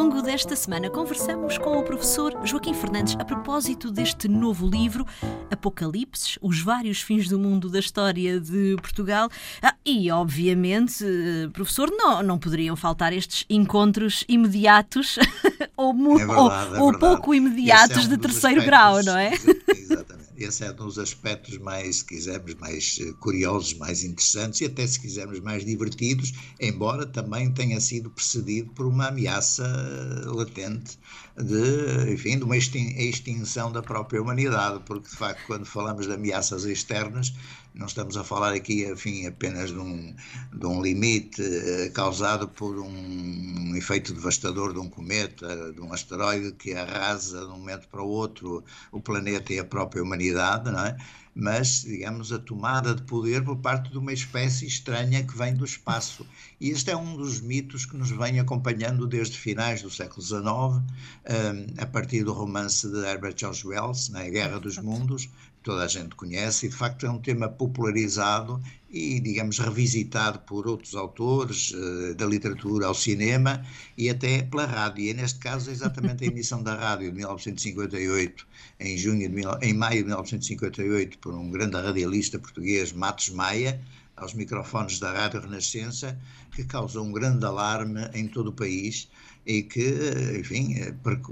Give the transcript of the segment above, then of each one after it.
longo desta semana conversamos com o professor Joaquim Fernandes a propósito deste novo livro, Apocalipse, os vários fins do mundo da história de Portugal. Ah, e, obviamente, eh, professor, não, não poderiam faltar estes encontros imediatos ou, é verdade, ou, é ou pouco imediatos é um de terceiro grau, não é? Esse é um dos aspectos mais, se quisermos, mais eh, curiosos, mais interessantes e até, se quisermos, mais divertidos, embora também tenha sido precedido por uma ameaça eh, latente de, enfim, de uma extinção da própria humanidade, porque, de facto, quando falamos de ameaças externas, não estamos a falar aqui, enfim, apenas de um, de um limite eh, causado por um, efeito devastador de um cometa, de um asteroide que arrasa de um momento para o outro o planeta e a própria humanidade, não é? Mas, digamos, a tomada de poder por parte de uma espécie estranha que vem do espaço. E este é um dos mitos que nos vem acompanhando desde finais do século XIX, um, eh, a partir do romance de Herbert George Wells, na né, Guerra dos Mundos, toda a gente conhece, e de facto é um tema popularizado e, digamos, revisitado por outros autores, uh, da literatura ao cinema e até pela rádio. E neste caso, exatamente a emissão da rádio de 1958, em, junho de, em maio de 1958, por um grande radialista português, Matos Maia, aos microfones da Rádio Renascença, que causou um grande alarme em todo o país e que, enfim,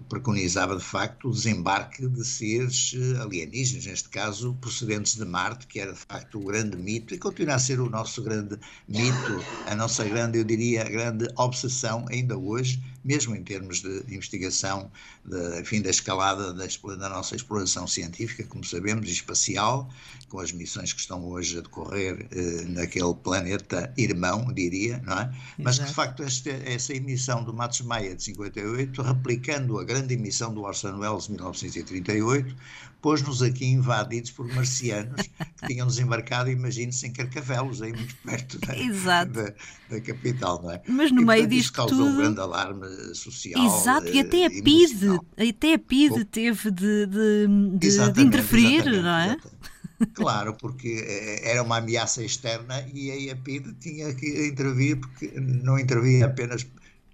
preconizava de facto o desembarque de seres eh, alienígenas, neste caso procedentes de Marte, que era de facto o grande mito e continua a ser o nosso grande mito, a nossa grande, eu diria, grande obsessão ainda hoje, mesmo em termos de investigação, de, enfim, da escalada da, da nossa exploração científica, como sabemos, e espacial, com as missões que estão hoje a decorrer eh, naquele planeta irmão, diria, não é? Mas que de facto esta, essa emissão do Matos Maia de 58, replicando a grande emissão do Orson Welles de 1938, pôs-nos aqui invadidos por marcianos que tinham desembarcado, imagine-se, em Carcavelos, aí muito perto da, da, da, capital, não é? Mas no e, meio disto causou tudo... um grande alarme social. Exato, e até a eh, PIDE, até a PIDE teve de, de, de, de interferir, não é? Claro, porque eh, era uma ameaça externa e a IAPID tinha que intervir, porque não intervia apenas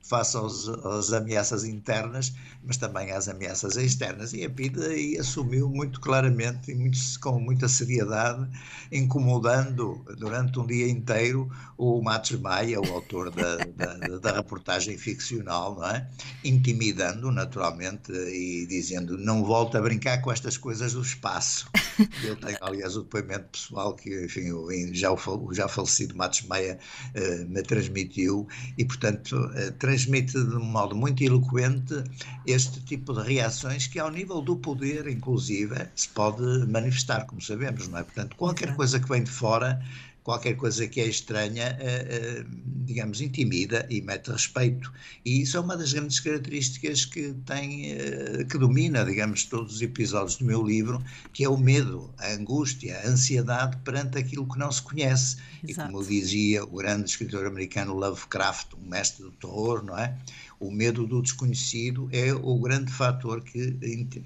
face aos, às ameaças internas, mas também às ameaças externas. E a PIDE aí assumiu muito claramente e muito, com muita seriedade, incomodando durante um dia inteiro o Matos Maia, o autor da, da, da reportagem ficcional, não é? intimidando naturalmente e dizendo não volta a brincar com estas coisas do espaço. Eu tenho, aliás, o depoimento pessoal que, enfim, já o já falecido Matos Maia uh, me transmitiu e, portanto, uh, transmite de um modo muito eloquente este tipo de reações que, ao nível do poder, inclusive, se pode manifestar, como sabemos, não é? Portanto, qualquer coisa que vem de fora qualquer coisa que é estranha, uh, uh, digamos, intimida e mete respeito. E isso é uma das grandes características que tem, uh, que domina, digamos, todos os episódios do meu livro, que é o medo, a angústia, a ansiedade perante aquilo que não se conhece. Exato. E como dizia o grande escritor americano Lovecraft, um mestre do terror, não é? O medo do desconhecido é o grande fator que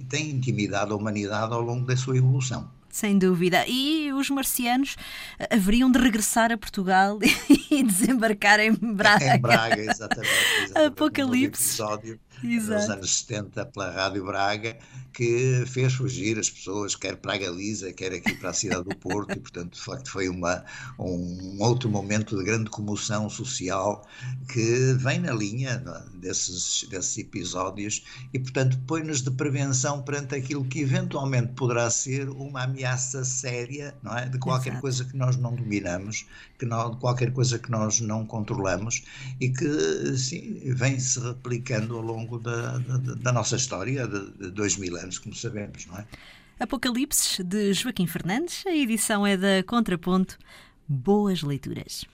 tem intimidado a humanidade ao longo da sua evolução. Sem dúvida. E os marcianos eh, haveriam de regressar a Portugal e desembarcar em Braga. Em Braga, exatamente. exatamente. Apocalipse. Um episódio Exato. nos anos 70 pela Rádio Braga, que fez fugir as pessoas, quer para a Galiza, quer aqui para a cidade do Porto, e portanto, de facto, foi uma, um outro momento de grande comoção social que vem na linha desses, desses episódios e, portanto, põe-nos de prevenção perante aquilo que eventualmente poderá ser uma ameaça séria, não é? De qualquer Exato. coisa que nós não dominamos, que não, de qualquer coisa que nós não controlamos e que, sim, vem-se replicando ao longo da, da, da nossa história, de, de dois mil anos, como sabemos, não é? Apocalipse, de Joaquim Fernandes. A edição é da Contraponto. Boas leituras.